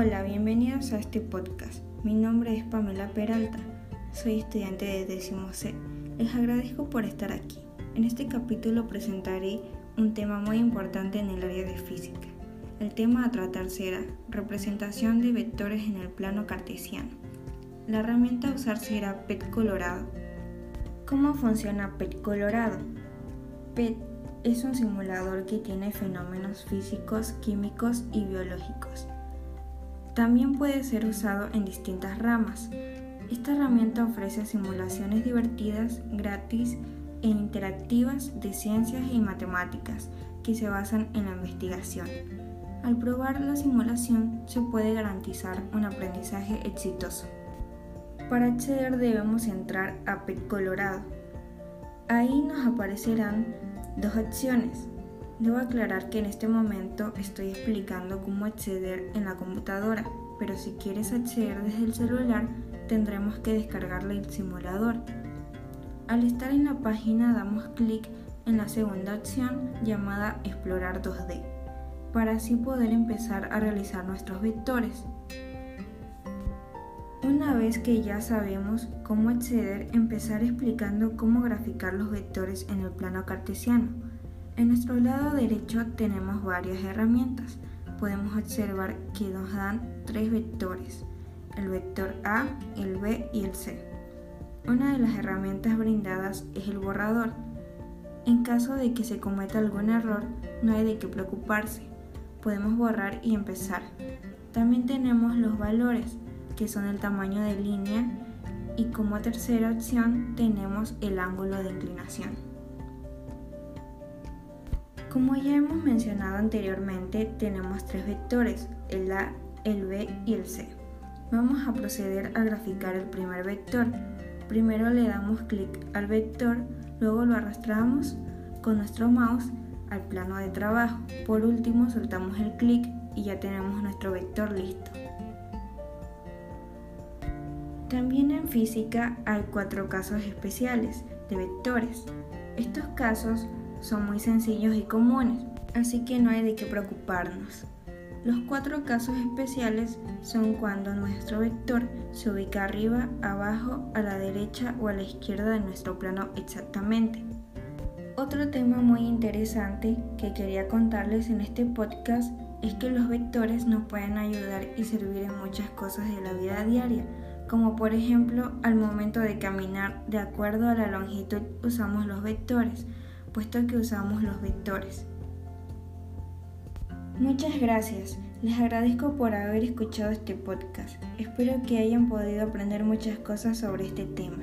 Hola, bienvenidos a este podcast. Mi nombre es Pamela Peralta. Soy estudiante de décimo C. Les agradezco por estar aquí. En este capítulo presentaré un tema muy importante en el área de física. El tema a tratar será representación de vectores en el plano cartesiano. La herramienta a usar será PET colorado. ¿Cómo funciona PET colorado? PET es un simulador que tiene fenómenos físicos, químicos y biológicos. También puede ser usado en distintas ramas. Esta herramienta ofrece simulaciones divertidas, gratis e interactivas de ciencias y matemáticas que se basan en la investigación. Al probar la simulación se puede garantizar un aprendizaje exitoso. Para acceder debemos entrar a PET Colorado. Ahí nos aparecerán dos opciones. Debo aclarar que en este momento estoy explicando cómo acceder en la computadora, pero si quieres acceder desde el celular tendremos que descargarle el simulador. Al estar en la página damos clic en la segunda opción llamada Explorar 2D, para así poder empezar a realizar nuestros vectores. Una vez que ya sabemos cómo acceder, empezar explicando cómo graficar los vectores en el plano cartesiano. En nuestro lado derecho tenemos varias herramientas. Podemos observar que nos dan tres vectores, el vector A, el B y el C. Una de las herramientas brindadas es el borrador. En caso de que se cometa algún error, no hay de qué preocuparse. Podemos borrar y empezar. También tenemos los valores que son el tamaño de línea y como tercera opción tenemos el ángulo de inclinación. Como ya hemos mencionado anteriormente, tenemos tres vectores, el A, el B y el C. Vamos a proceder a graficar el primer vector. Primero le damos clic al vector, luego lo arrastramos con nuestro mouse al plano de trabajo. Por último soltamos el clic y ya tenemos nuestro vector listo. También en física hay cuatro casos especiales de vectores. Estos casos son muy sencillos y comunes, así que no hay de qué preocuparnos. Los cuatro casos especiales son cuando nuestro vector se ubica arriba, abajo, a la derecha o a la izquierda de nuestro plano exactamente. Otro tema muy interesante que quería contarles en este podcast es que los vectores nos pueden ayudar y servir en muchas cosas de la vida diaria como por ejemplo al momento de caminar de acuerdo a la longitud usamos los vectores, puesto que usamos los vectores. Muchas gracias, les agradezco por haber escuchado este podcast, espero que hayan podido aprender muchas cosas sobre este tema.